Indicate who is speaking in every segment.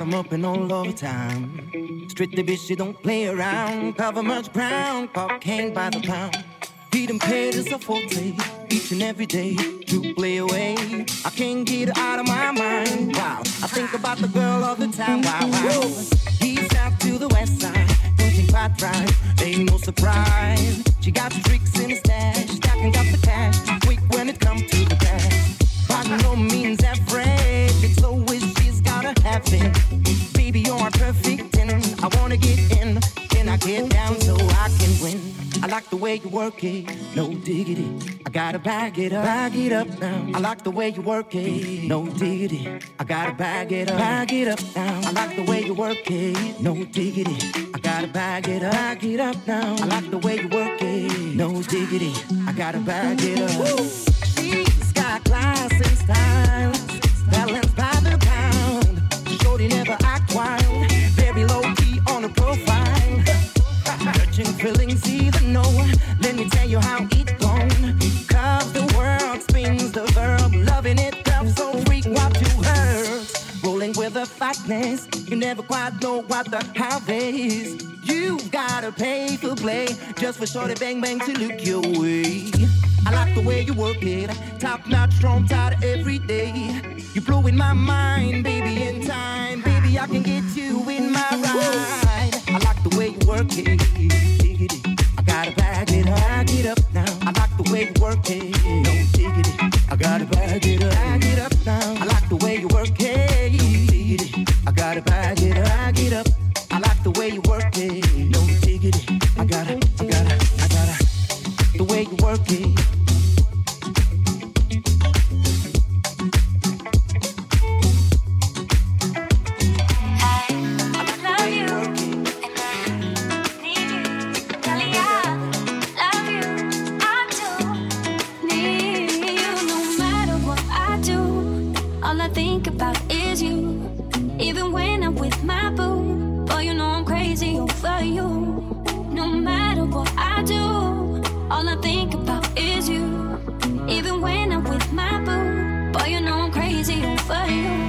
Speaker 1: 'em up and all over time. Strictly bitch, she don't play around. Cover much ground, cocaine by the pound. Feed and paid is a forte, each and every day to play away. I can't get out of my mind. Wow, I think about the girl all the time. Wow, wow. He's out to the west side, pushing quite right. Ain't no surprise. She got tricks in the stash, stacking up the cash. Quick when it comes to the cash. By no means average, it's always she's gotta have it. Way you work it, no diggity. I gotta bag it up, bag it up now. I like the way you work it, no diggity. I gotta bag it up, bag it up now. I like the way you work it, no diggity. I gotta bag it up, bag it up now. I like the way you work it, no diggity. I gotta bag it up. She's got class and style, balanced by the pound. Shorty never act wild, very low key on the profile. Touching feelings even know. Let me tell you how it gone. Cause the world spins the verb, loving it felt so freak what you heard. Rolling with the fatness, you never quite know what the how is. You've gotta pay for play just for shorty bang bang to look your way. I like the way you work it, top notch, strong, tight every day. You blowing my mind, baby, in time, baby, I can get you in my ride. I like the way you work it, gotta bag it up, bag it up now. I like the way you work it, no diggity. I gotta bag it up, bag it up now. I like the way you work it, diggity. I gotta it. I gotta, I gotta, I gotta. The way you work it.
Speaker 2: With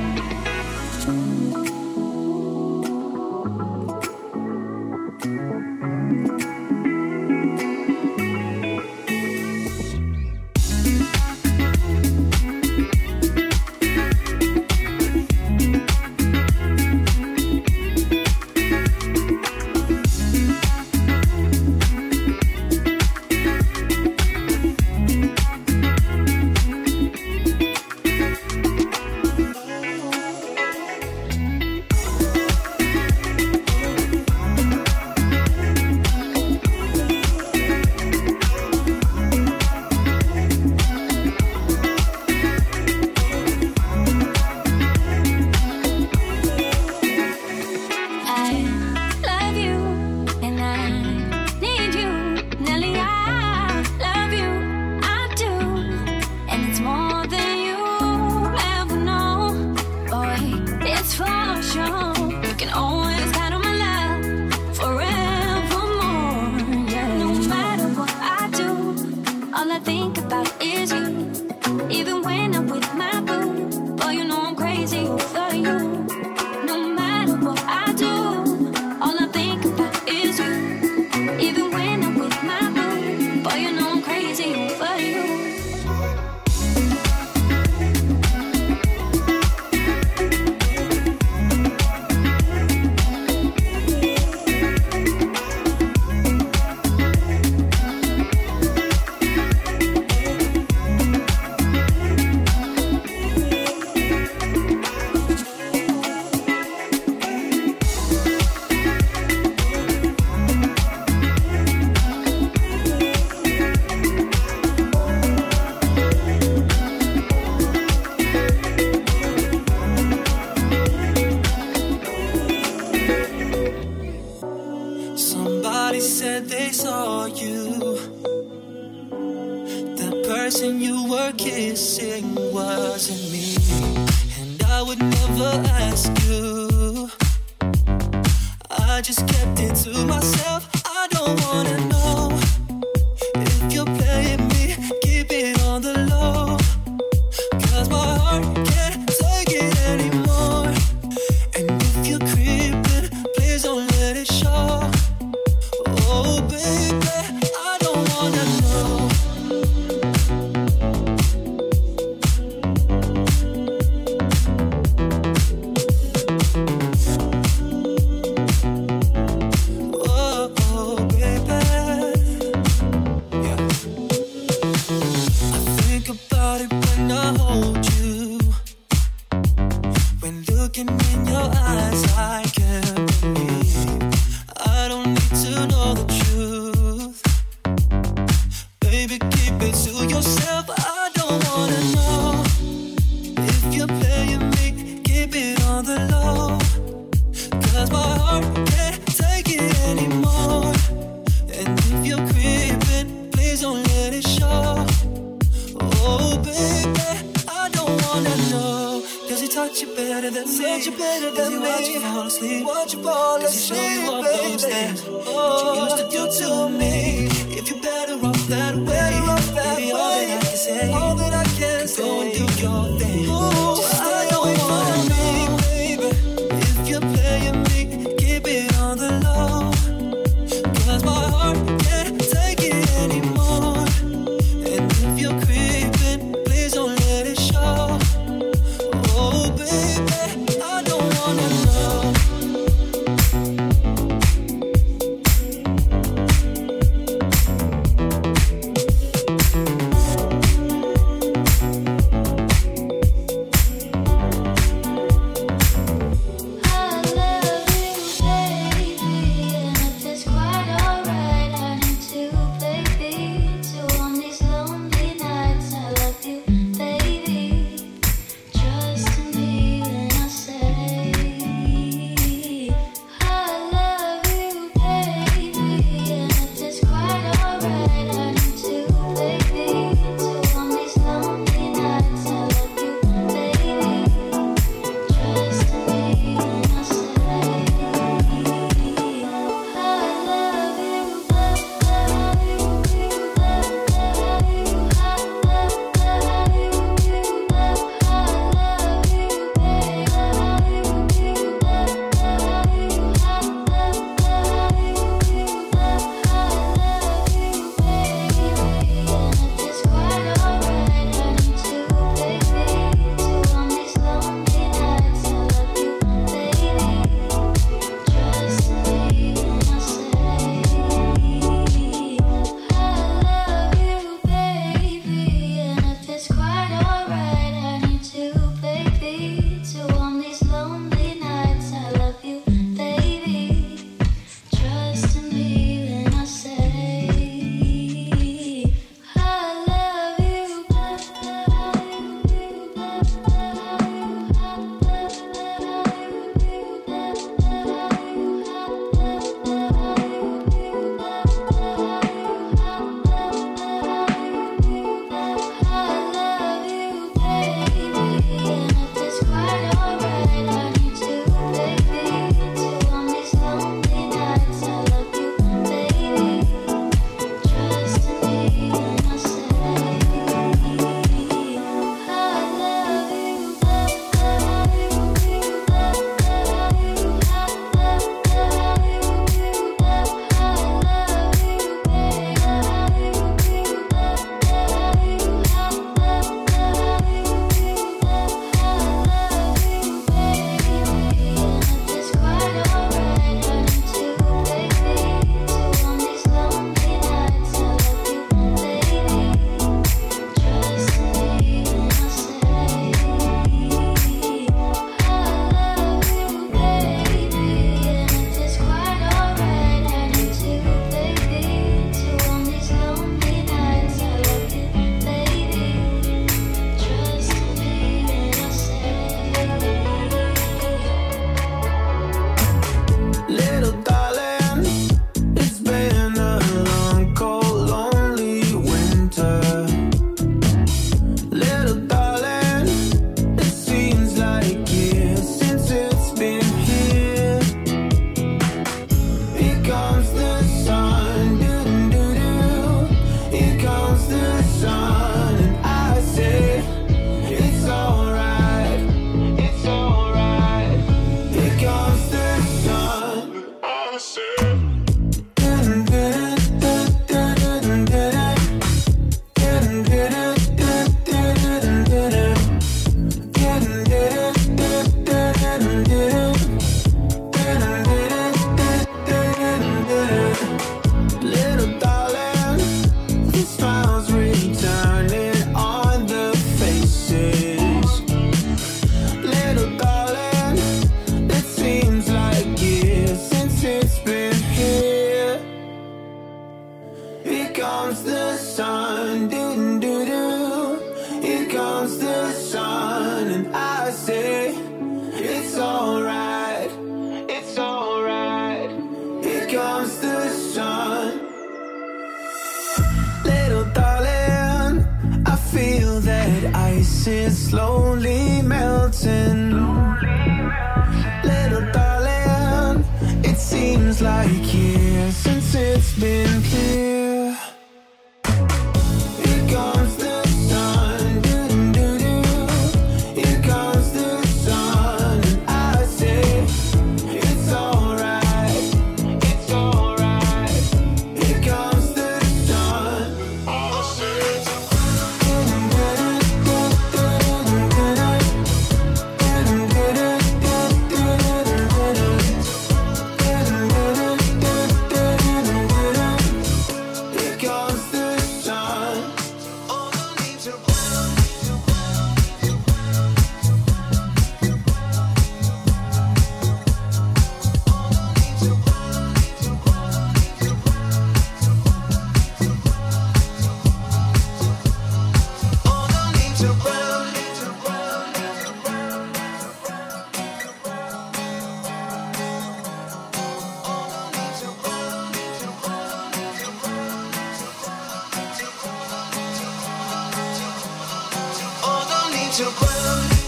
Speaker 3: Your ground.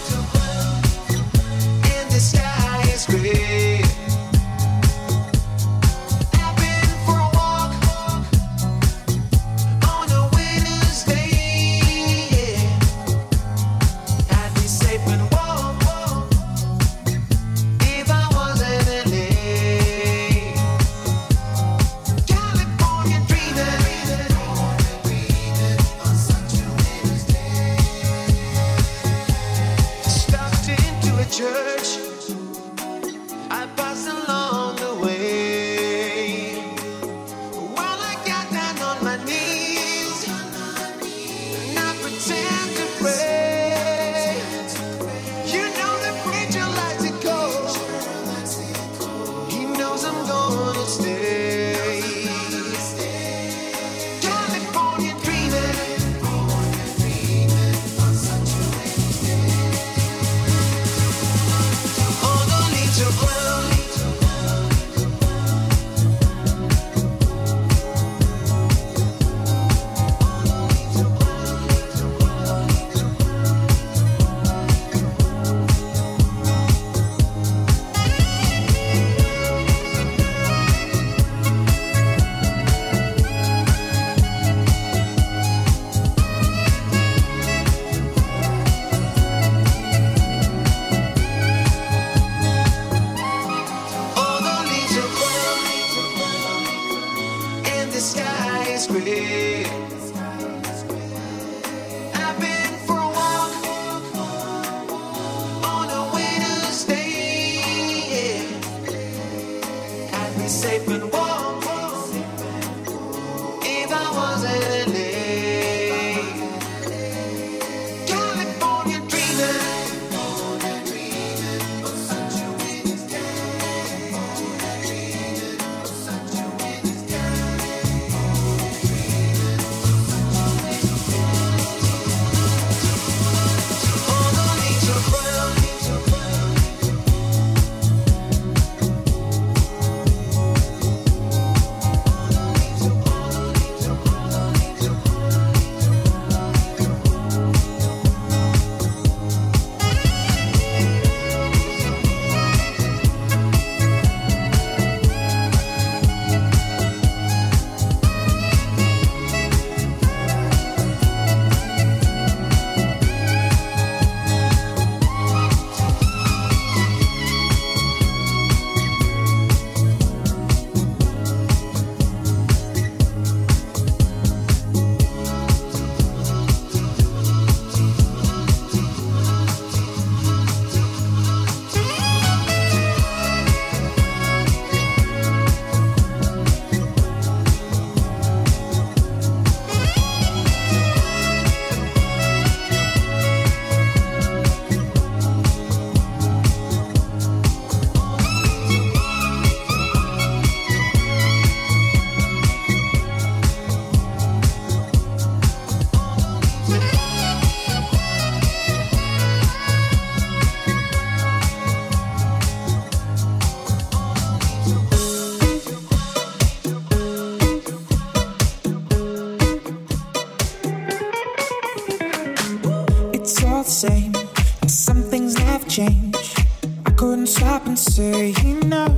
Speaker 4: Same, and some things have changed. I couldn't stop and say enough.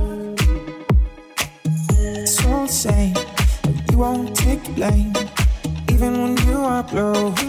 Speaker 4: It's all the same, you won't take blame, even when you are blowing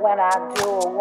Speaker 4: when
Speaker 5: I do,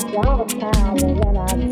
Speaker 5: you all the time, but when I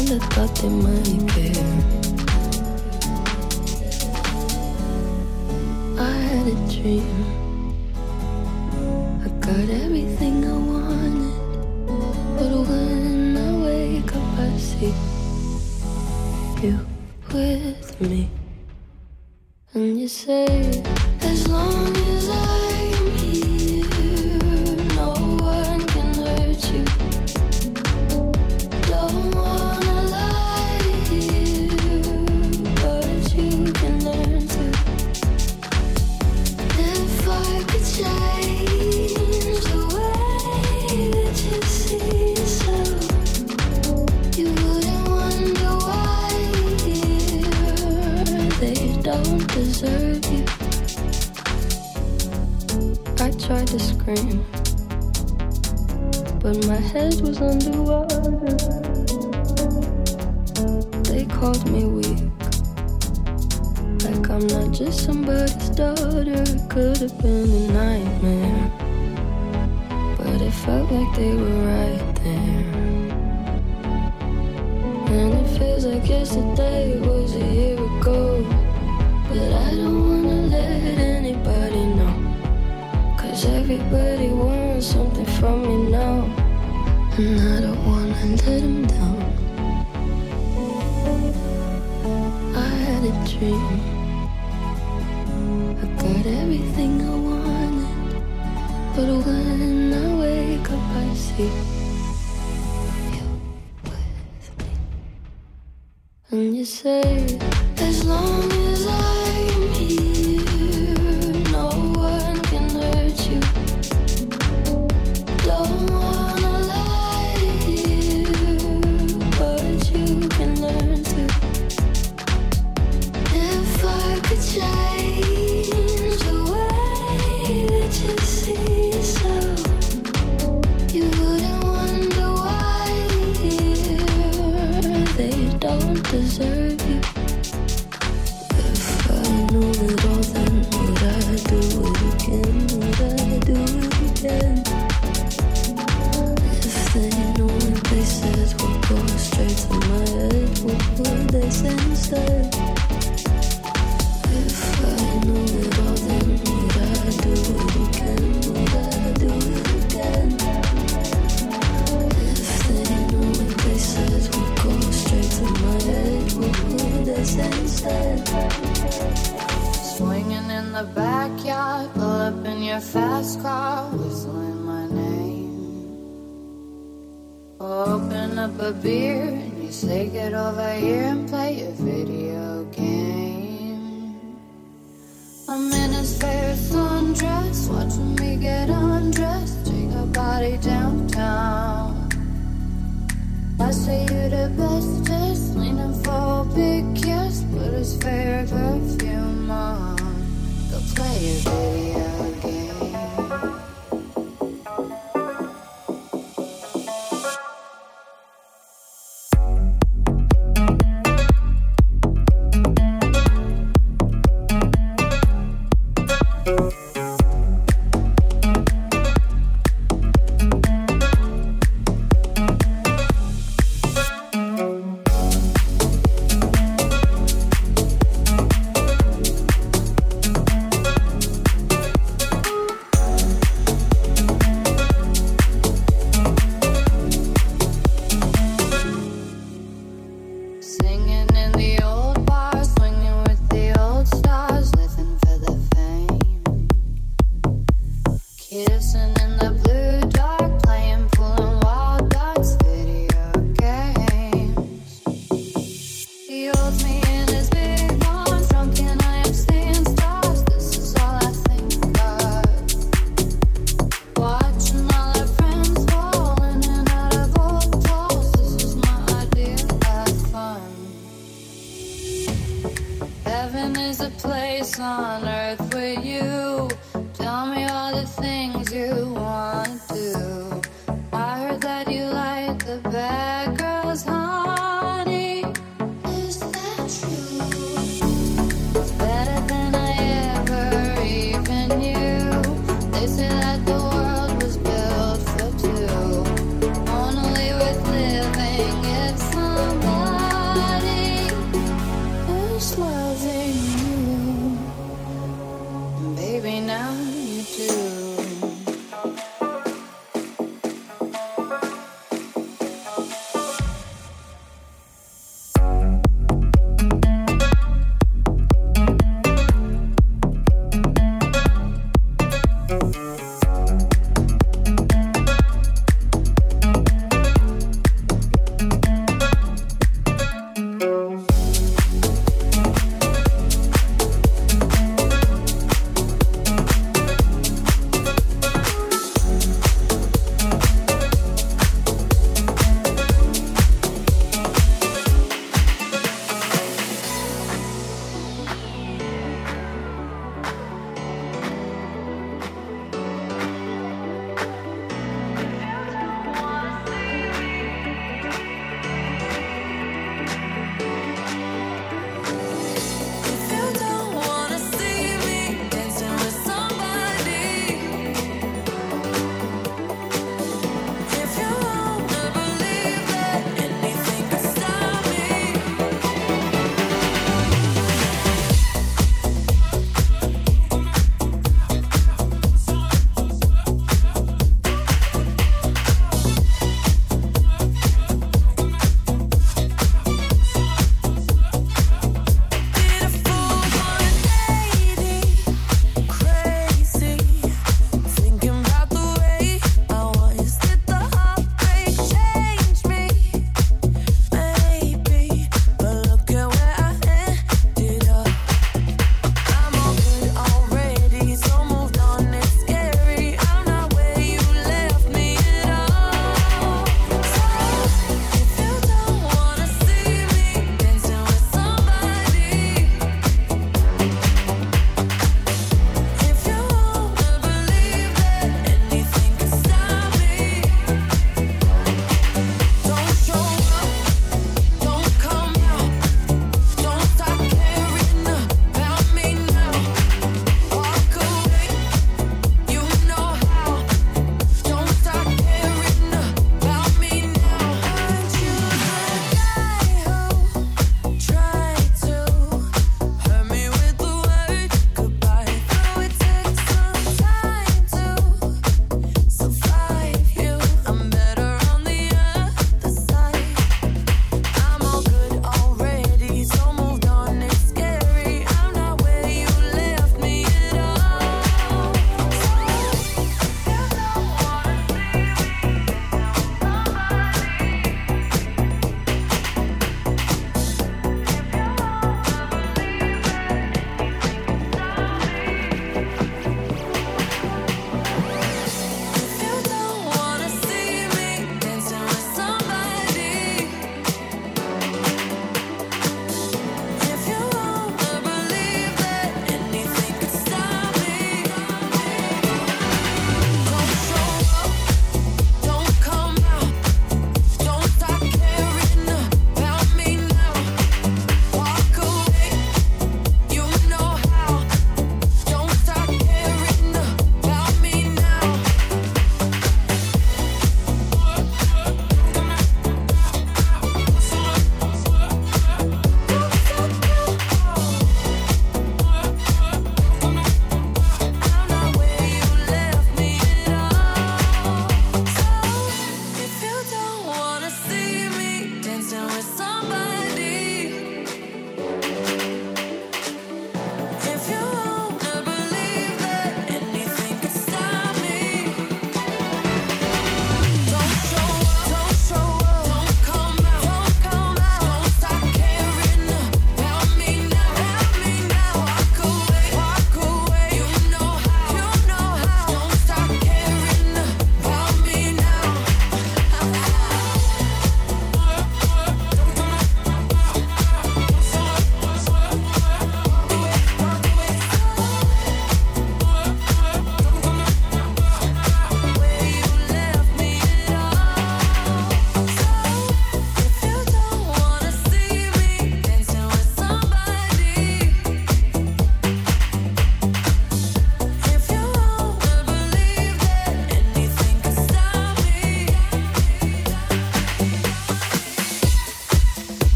Speaker 6: Kinda thought they might care. I had a dream. I got everything I wanted. But when I wake up, I see you with me.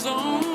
Speaker 7: zone.